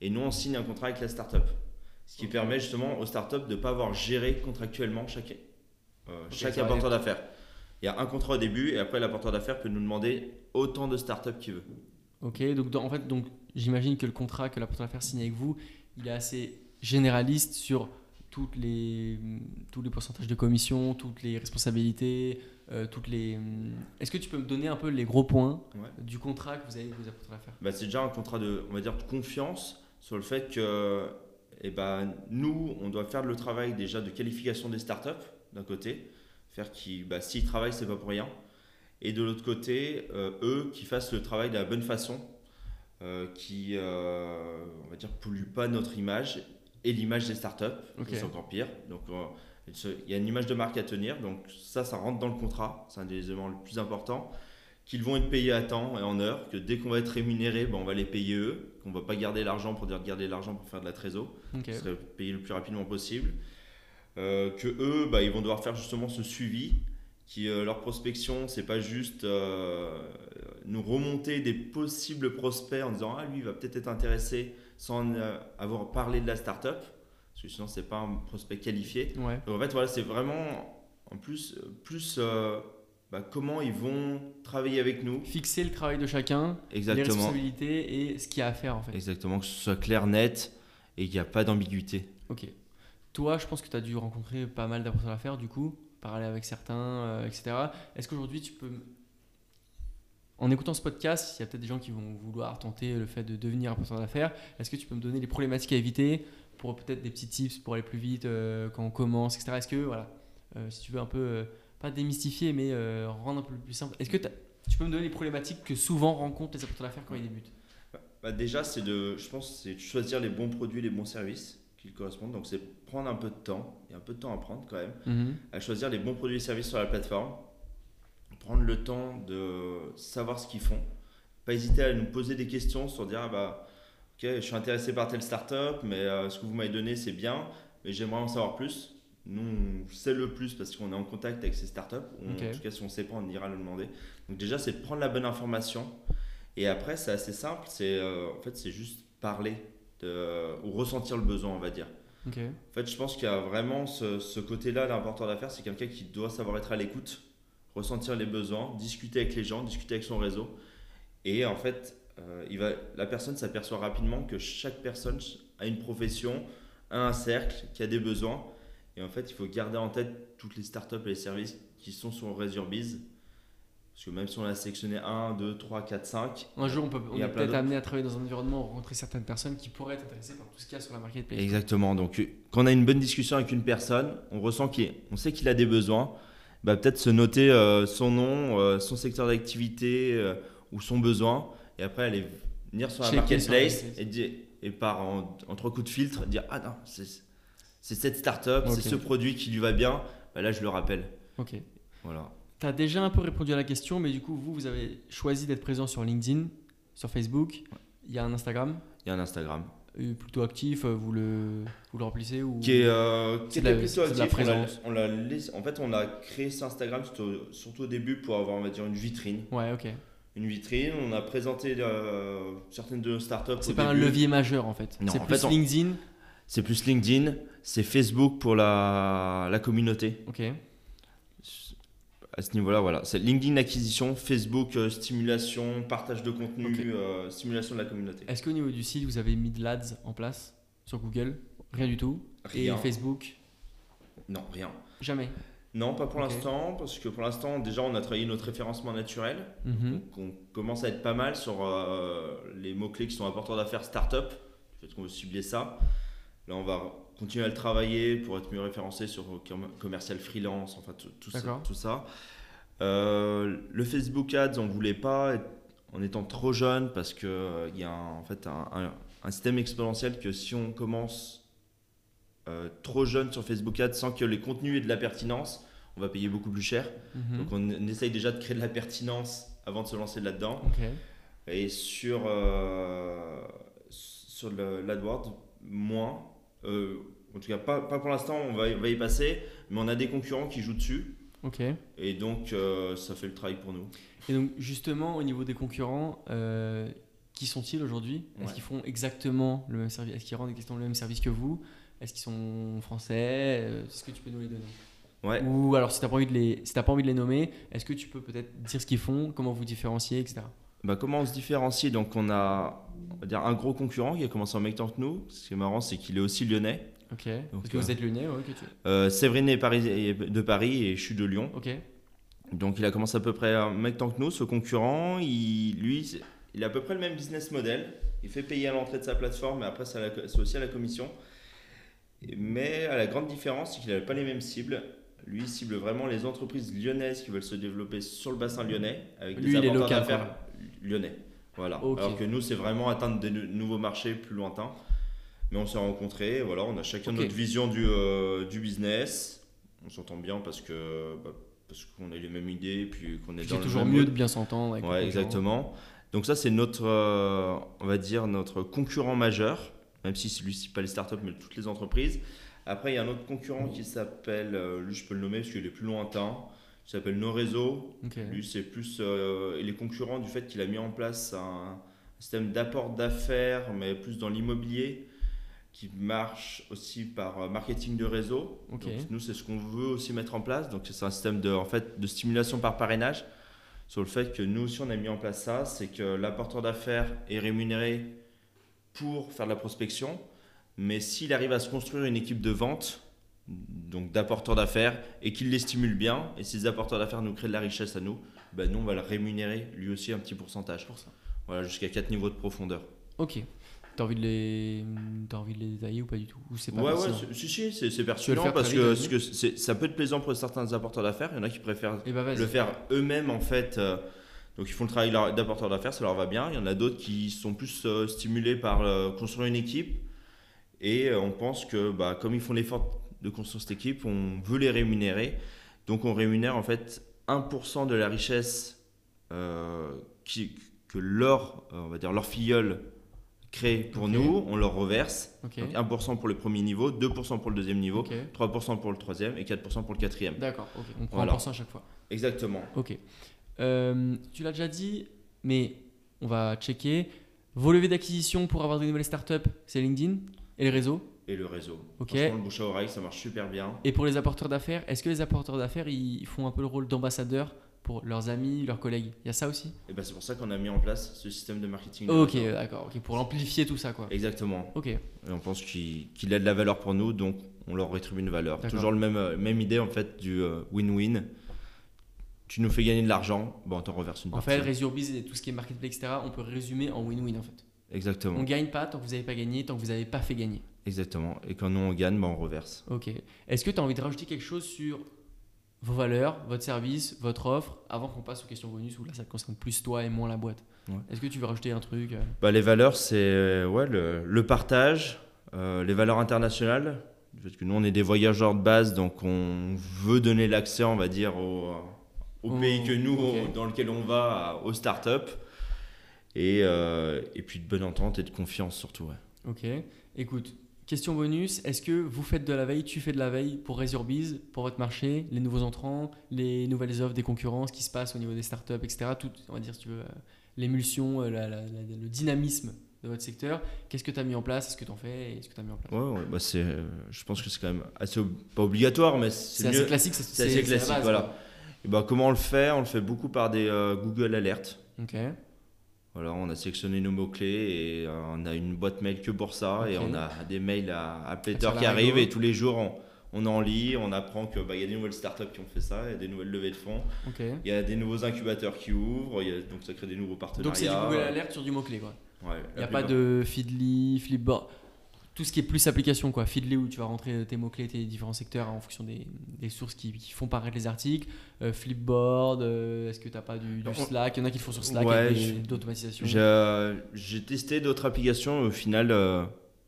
et nous on signe un contrat avec la startup. Ce qui permet justement aux startups de ne pas avoir géré contractuellement chaque, euh, chaque ça va apporteur d'affaires. Il y a un contrat au début et après l'apporteur d'affaires peut nous demander autant de startups qu'il veut. Ok. Donc dans- en fait, donc j'imagine que le contrat que l'apporteur d'affaires signe avec vous, il est assez généraliste sur toutes les, tous les pourcentages de commission, toutes les responsabilités, euh, toutes les. Est-ce que tu peux me donner un peu les gros points Ouais. du contrat que vous avez avec vos apporteurs d'affaires Bah, c'est déjà un contrat de, on va dire, de confiance sur le fait que eh ben, nous, on doit faire le travail déjà de qualification des startups, d'un côté, faire qu'ils, bah, s'ils travaillent, c'est pas pour rien. Et de l'autre côté, euh, eux, qui fassent le travail de la bonne façon, qui, euh, on va dire, polluent pas notre image et l'image des startups, Ok. c'est encore pire. Donc, euh, il y a une image de marque à tenir, donc ça, ça rentre dans le contrat, c'est un des éléments les plus importants qu'ils vont être payés à temps et en heure, que dès qu'on va être rémunéré, ben, on va les payer eux, qu'on va pas garder l'argent pour dire de garder l'argent pour faire de la trésor, Ok. ce serait payé le plus rapidement possible. Euh, que eux, bah, ils vont devoir faire justement ce suivi, qui euh, leur prospection, c'est pas juste euh, nous remonter des possibles prospects en disant ah lui il va peut-être être intéressé sans euh, avoir parlé de la startup, parce que sinon c'est pas un prospect qualifié. Ouais. Donc, en fait, voilà, c'est vraiment en plus, plus bah, comment ils vont travailler avec nous. Fixer le travail de chacun, les responsabilités et ce qu'il y a à faire en fait. Exactement, que ce soit clair, net et qu'il n'y a pas d'ambiguïté. Ok. Toi, je pense que tu as dû rencontrer pas mal d'apporteurs d'affaires, du coup, parler avec certains, euh, etc. Est-ce qu'aujourd'hui, tu peux. En écoutant ce podcast, il y a peut-être des gens qui vont vouloir tenter le fait de devenir apporteur d'affaires. Est-ce que tu peux me donner les problématiques à éviter pour peut-être des petits tips pour aller plus vite euh, quand on commence, etc. Est-ce que, voilà, euh, si tu veux un peu, pas démystifier, mais rendre un peu plus simple, est-ce que tu peux me donner les problématiques que souvent rencontrent les apporteurs d'affaires quand ils débutent? Bah, déjà, c'est de, je pense, c'est de choisir les bons produits, les bons services qui correspondent. Donc, c'est prendre un peu de temps, il y a un peu de temps à prendre quand même, à choisir les bons produits et services sur la plateforme, prendre le temps de savoir ce qu'ils font, pas hésiter à nous poser des questions sur dire ah bah ok je suis intéressé par telle startup mais euh, ce que vous m'avez donné c'est bien mais j'aimerais en savoir plus. Nous on sait le plus parce qu'on est en contact avec ces startups. En tout cas si on ne sait pas on ira le demander. Donc déjà c'est de prendre la bonne information et après c'est assez simple c'est euh, en fait c'est juste parler de- ou ressentir le besoin on va dire. En fait, je pense qu'il y a vraiment ce, ce côté-là, l'important d'affaires, c'est quelqu'un qui doit savoir être à l'écoute, ressentir les besoins, discuter avec les gens, discuter avec son réseau. Et en fait, euh, il va, la personne s'aperçoit rapidement que chaque personne a une profession, a un cercle, qui a des besoins. Et en fait, il faut garder en tête toutes les startups et les services qui sont sur Resurbiz Parce que même si on a sélectionné 1, 2, 3, 4, 5. Un jour, on, peut, on est peut-être amené à travailler dans un environnement, rencontrer certaines personnes qui pourraient être intéressées par tout ce qu'il y a sur la marketplace. Exactement. Donc, quand on a une bonne discussion avec une personne, on ressent qu'il, on sait qu'il a des besoins. Bah, peut-être se noter euh, son nom, euh, son secteur d'activité euh, ou son besoin, et après aller venir sur la marketplace et, dire- et par en, en trois coups de filtre dire ah non c'est, cette startup, Ok. c'est ce produit qui lui va bien. Bah, là, je le rappelle. Ok. Voilà. Tu as déjà un peu répondu à la question, mais du coup, vous, vous avez choisi d'être présent sur LinkedIn, sur Facebook. Il y a un Instagram Il y a un Instagram euh, plutôt actif, euh, vous le, vous le remplissez ou... qui est, euh, qui était la- plutôt actif. On présence. on l'a laissé- en fait, on a créé cet Instagram surtout, au début pour avoir, on va dire, une vitrine. Ouais, ok. Une vitrine, on a présenté euh, certaines de nos startups. C'est pas un levier majeur en fait. Non, C'est plus on- LinkedIn. C'est plus LinkedIn, c'est Facebook pour la, la communauté. Ok. À ce niveau-là, voilà. C'est LinkedIn acquisition, Facebook euh, stimulation, partage de contenu, euh, stimulation de la communauté. Est-ce qu'au niveau du site, vous avez mis de l'ADS en place sur Google? Rien du tout? Rien. Et Facebook? Non, rien. Jamais? Non, pas pour l'instant, parce que pour l'instant, déjà, on a travaillé notre référencement naturel. Mhm. Donc, on commence à être pas mal sur euh, les mots-clés qui sont apporteurs d'affaires startup. Peut-être qu'on veut cibler ça. Là, on va continuer à le travailler pour être mieux référencé sur com- commercial freelance, enfin tout, tout ça. Tout ça. Euh, le Facebook Ads, on voulait pas en étant trop jeune parce qu'il il y a un- en fait un, un- un système exponentiel que si on commence euh, trop jeune sur Facebook Ads sans que les contenus aient de la pertinence, on va payer beaucoup plus cher. Mhm. Donc on, on essaye déjà de créer de la pertinence avant de se lancer là-dedans. Et sur, euh, sur l'AdWords, moins. Euh, en tout cas, pas, pas pour l'instant, on va, y- on va y passer, mais on a des concurrents qui jouent dessus. Ok. Et donc, euh, ça fait le travail pour nous. Et donc justement, au niveau des concurrents, euh, qui sont-ils aujourd'hui? Est-ce Ouais. qu'ils font exactement le même service Est-ce qu'ils rendent exactement le même service que vous? Est-ce qu'ils sont français? Est-ce que tu peux nous les donner? Ouais. Ou alors, si tu n'as pas, envie de les- si pas envie de les nommer, est-ce que tu peux peut-être dire ce qu'ils font, comment vous différenciez, etc. Bah, comment on se différencie? Donc, on a on va dire, un gros concurrent qui a commencé en même temps que nous. Ce qui est marrant, c'est qu'il est aussi lyonnais. Ok. Donc, Parce que euh, vous êtes lyonnais, ouais, ok. tu- Euh, Séverine est Paris- est de Paris et je suis de Lyon. Ok. Donc il a commencé à peu près en même temps que nous, ce concurrent. Il, lui, il a à peu près le même business model. Il fait payer à l'entrée de sa plateforme, mais après c'est aussi à la commission. Mais à la grande différence, c'est qu'il n'a pas les mêmes cibles. Lui, il cible vraiment les entreprises lyonnaises qui veulent se développer sur le bassin lyonnais avec Lui, des il est local, lyonnais. Voilà. Alors que nous, c'est vraiment atteindre des nou- nouveaux marchés plus lointains. Mais on s'est rencontrés, voilà, on a chacun notre vision du, euh, du business. On s'entend bien parce que bah, parce qu'on a les mêmes idées, puis qu'on est Puis dans C'est le toujours mieux mode. de bien s'entendre. Ouais, exactement. Donc ça, c'est notre, euh, on va dire, notre concurrent majeur, même si celui-ci, pas les startups, mais toutes les entreprises. Après, il y a un autre concurrent qui s'appelle, euh, lui, je peux le nommer parce qu'il est plus lointain, qui s'appelle No Réseau. Lui, c'est plus, euh, il est concurrent du fait qu'il a mis en place un système d'apport d'affaires, mais plus dans l'immobilier, qui marche aussi par euh, marketing de réseau. Donc, nous, c'est ce qu'on veut aussi mettre en place. Donc, c'est un système de, en fait, de stimulation par parrainage. Sur le fait que nous aussi, on a mis en place ça, c'est que l'apporteur d'affaires est rémunéré pour faire de la prospection, mais s'il arrive à se construire une équipe de vente, donc d'apporteurs d'affaires, et qu'il les stimule bien, et si les apporteurs d'affaires nous créent de la richesse à nous, ben nous, on va le rémunérer lui aussi un petit pourcentage. Pour ça. Voilà, jusqu'à 4 niveaux de profondeur. Ok. T'as envie de les, t'as envie de les détailler ou pas du tout? Ou c'est pas Ouais, ouais, pertinent? c'est- si, si, c'est pertinent parce que, parce que ça peut être plaisant pour certains apporteurs d'affaires. Il y en a qui préfèrent Eh bah vas-y. le faire eux-mêmes en fait. euh, donc ils font le travail d'apporteur d'affaires, ça leur va bien. Il y en a d'autres qui sont plus euh, stimulés par euh, construire une équipe. Et on pense que bah, comme ils font l'effort de construire cette équipe, on veut les rémunérer. Donc on rémunère en fait 1% de la richesse euh, qui, que leur, euh, on va dire, leur filleul crée pour nous, on leur reverse. Donc 1% pour le premier niveau, 2% pour le deuxième niveau, Ok. 3% pour le troisième et 4% pour le quatrième. D'accord. On prend Voilà. 1% à chaque fois. Exactement. Ok. Euh, tu l'as déjà dit, mais on va checker. Vos levées d'acquisition pour avoir des nouvelles startups, c'est LinkedIn et les réseaux. Et le réseau. Ok. Franchement, le bouche à oreille, ça marche super bien. Et pour les apporteurs d'affaires, est-ce que les apporteurs d'affaires, ils font un peu le rôle d'ambassadeur pour leurs amis, leurs collègues? Il y a ça aussi? Et ben, c'est pour ça qu'on a mis en place ce système de marketing. Ok, réseau. d'accord. Ok, pour amplifier tout ça, quoi. Exactement. Ok. Et on pense qu'il a de la valeur pour nous, donc on leur rétribue une valeur. Toujours le même, euh, même idée en fait du euh, win-win. tu nous fais gagner de l'argent, bon, on t'en reverse une En partie. fait, Resurbiz et tout ce qui est marketplace, etc., on peut résumer en win-win en fait. Exactement. On gagne pas tant que vous n'avez pas gagné, tant que vous n'avez pas fait gagner. Exactement. Et quand nous on gagne, bah, on reverse. Ok. Est-ce que tu as envie de rajouter quelque chose sur vos valeurs, votre service, votre offre, avant qu'on passe aux questions bonus où là ça te concerne plus toi et moins la boîte? Ouais. Est-ce que tu veux rajouter un truc euh? Bah, les valeurs, c'est euh, ouais, le, le partage, euh, les valeurs internationales. Parce que nous, on est des voyageurs de base, donc on veut donner l'accès, on va dire, au, au Oh, pays que nous, dans lequel on va, aux startups. Et, euh, et puis de bonne entente et de confiance surtout. ouais. Ok. Écoute, question bonus. Est-ce que vous faites de la veille, tu fais de la veille pour Resurbiz, pour votre marché, les nouveaux entrants, les nouvelles offres des concurrents, ce qui se passe au niveau des startups, etc. Tout, on va dire, si tu veux, euh, l'émulsion, euh, le dynamisme de votre secteur. Qu'est-ce que tu as mis en place Est-ce que tu en fais Est-ce que tu mis en place? Ouais, ouais, bah c'est, euh, je pense que c'est quand même assez, pas obligatoire, mais C'est c'est assez classique. C'est assez la classique, base, voilà. Et bah, comment on le fait? On le fait beaucoup par des euh, Google Alerts. Ok. Voilà, on a sélectionné nos mots-clés et euh, on a une boîte mail que pour ça. Et on a des mails à, à qui arrivent et tous les jours on, on en lit, on apprend qu'il y a des nouvelles startups qui ont fait ça, il y a des nouvelles levées de fonds, il y a des nouveaux incubateurs qui ouvrent, il y a- donc ça crée des nouveaux partenariats. Donc c'est du Google Alert sur du mot-clé quoi. Ouais, Il n'y a pas de Feedly, Flipboard. Tout ce qui est plus application quoi. Feedly où tu vas rentrer tes mots-clés, tes différents secteurs en fonction des, des sources qui, qui font paraître les articles. Euh, Flipboard, euh, est-ce que tu n'as pas du, du On- Slack? Il y en a qui le font sur Slack Ouais, d'automatisation. J'ai testé d'autres applications, au final, euh,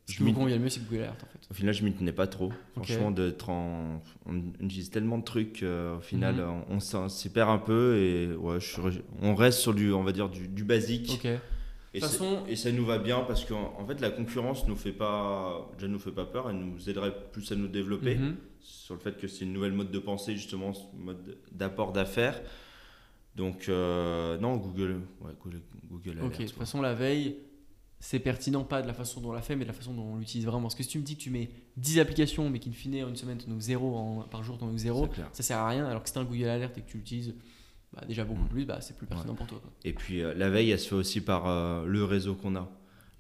je m'y- convient le mieux, c'est Google Alert en fait. au final je m'y tenais pas trop. Franchement, d'être en, on utilise tellement de trucs, euh, au final Mhm. on, on s'y perd un peu et ouais, je on reste sur du, on va dire, du, du basique. Ok. Et, c'est- façon- et ça nous va bien parce qu'en en fait la concurrence nous fait pas déjà nous fait pas peur elle nous aiderait plus à nous développer Mhm. sur le fait que c'est une nouvelle mode de pensée justement ce mode d'apport d'affaires donc euh, non Google ouais, Google, Google Ok, Alert, de toute façon, la veille, c'est pertinent, pas de la façon dont on l'a fait, mais de la façon dont on l'utilise vraiment. Parce que si tu me dis que tu mets 10 applications, mais qu'in fine, en une semaine, tu en ouvres 0 par jour, tu en ouvres 0, C'est clair. ça sert à rien. Alors que si tu un Google Alert et que tu l'utilises bah, déjà beaucoup Mm. plus, bah, c'est plus pertinent pour toi. quoi. et puis euh, la veille elle se fait aussi par euh, le réseau qu'on a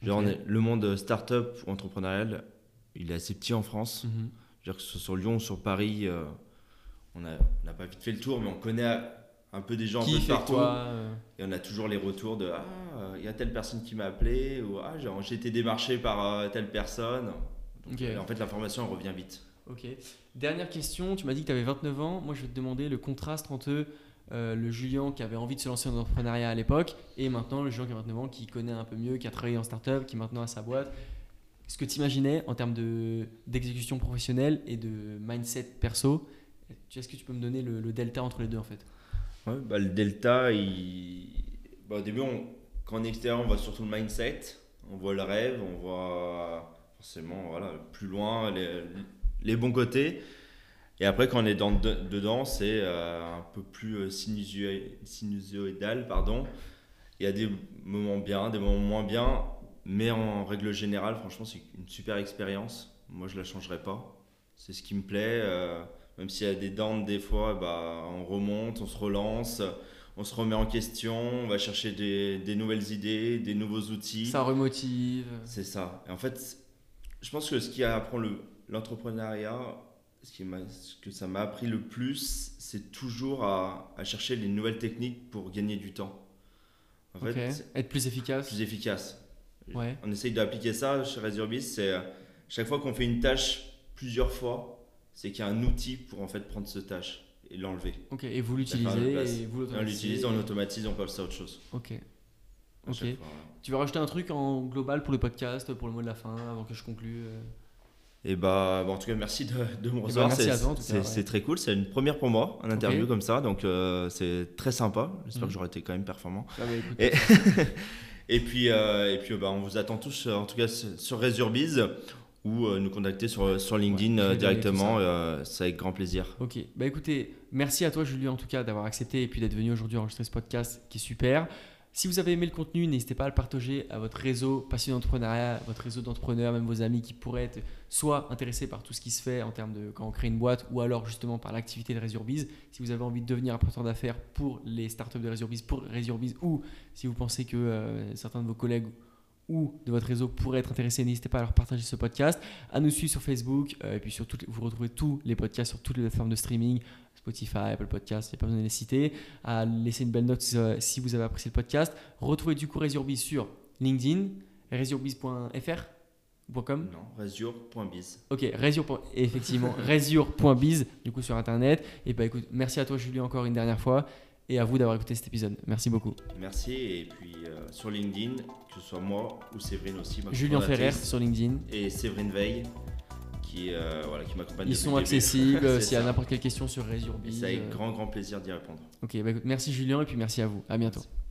Genre, Ok. on est- le monde startup ou entrepreneurial il est assez petit en France Mhm. Je veux dire que ce soit sur Lyon ou sur Paris, euh, on n'a on pas vite fait le tour, mais on connaît un peu des gens un Qui peu de fait partout. quoi euh, Et on a toujours les retours de Ah, il y a telle personne qui m'a appelé, ou Ah, j'ai été démarché par euh, telle personne. Donc, euh, En fait, l'information elle revient vite. Ok. Dernière question, tu m'as dit que tu avais 29 ans. Moi, je vais te demander le contraste entre euh, le Julien qui avait envie de se lancer dans l'entrepreneuriat à l'époque et maintenant le Julien qui a 29 ans, qui connaît un peu mieux, qui a travaillé en startup, qui maintenant a sa boîte. Ce que tu imaginais en termes de- d'exécution professionnelle et de mindset perso, est-ce que tu peux me donner le, delta entre les deux en fait? Ouais, bah, le delta, bah, au début, quand on est extérieur, on voit surtout le mindset, on voit le rêve, on voit forcément voilà, plus loin les, les bons côtés. Et après, quand on est dans, de- dedans, c'est euh, un peu plus euh, sinusoïdal. Pardon. Il y a des moments bien, des moments moins bien, mais en règle générale, franchement, c'est une super expérience. Moi, je la changerai pas. C'est ce qui me plaît. euh, même s'il y a des dents des fois, bah, on remonte, on se relance, on se remet en question, on va chercher des, des nouvelles idées, des nouveaux outils. Ça remotive. C'est ça. Et en fait, je pense que ce qui apprend le- l'entrepreneuriat, ce, qui m'a- ce que ça m'a appris le plus, c'est toujours à, à chercher les nouvelles techniques pour gagner du temps. En fait, Être plus efficace. plus efficace. Ouais. On essaye d'appliquer ça chez Resurbis, c'est euh, chaque fois qu'on fait une tâche plusieurs fois, c'est qu'il y a un outil pour en fait prendre cette tâche et l'enlever. Ok. Et vous l'utilisez et vous on l'utilise, on automatise, on passe à autre chose. Ok. Ok. fois. Tu veux rajouter un truc en global pour le podcast, pour le mot de la fin, avant que je conclue euh Et bah, bah, en tout cas, merci de, de me bah, recevoir. merci c'est ouais. très cool. C'est une première pour moi, en interview comme ça. Donc, euh, c'est très sympa. J'espère Mhm. que j'aurai été quand même performant. Ah bah, Et, et puis, euh, et puis bah, on vous attend tous, euh, en tout cas, sur sur Resurbiz ou euh, nous contacter sur, sur LinkedIn Ouais, euh, directement. euh, c'est avec grand plaisir. Ok, bah écoutez, merci à toi Julien en tout cas d'avoir accepté et puis d'être venu aujourd'hui enregistrer ce podcast qui est super. Si vous avez aimé le contenu, n'hésitez pas à le partager à votre réseau passionné d'entrepreneuriat, votre réseau d'entrepreneurs, même vos amis qui pourraient être soit intéressés par tout ce qui se fait en termes de quand on crée une boîte ou alors justement par l'activité de Resurbiz. Si vous avez envie de devenir un d'affaires pour les startups de Resurbiz, pour Resurbiz ou si vous pensez que euh, certains de vos collègues ou de votre réseau pourraient être intéressés, n'hésitez pas à leur partager ce podcast, à nous suivre sur Facebook, euh, et puis sur toutes vous retrouvez tous les podcasts sur toutes les plateformes de streaming, Spotify, Apple Podcasts, il n'y a pas besoin de les citer, à laisser une belle note euh, si vous avez apprécié le podcast. Retrouvez du coup Resurbiz sur LinkedIn, resurbiz.fr .com. Non, resure.biz. Ok, Resure. Effectivement, resure.biz, du coup sur internet. Et bah écoute, merci à toi Julien encore une dernière fois et à vous d'avoir écouté cet épisode. Merci beaucoup. Merci. Et puis euh, sur LinkedIn, que ce soit moi ou Séverine aussi. Julien Ferrer sur LinkedIn. Et Séverine Veil, qui, euh, voilà, qui m'accompagne. Ils sont accessibles s'il y a n'importe quelle question sur Et Resurbiz. c'est avec euh, grand, grand plaisir d'y répondre. Ok, bah écoute, merci Julien et puis merci à vous. À bientôt. Merci.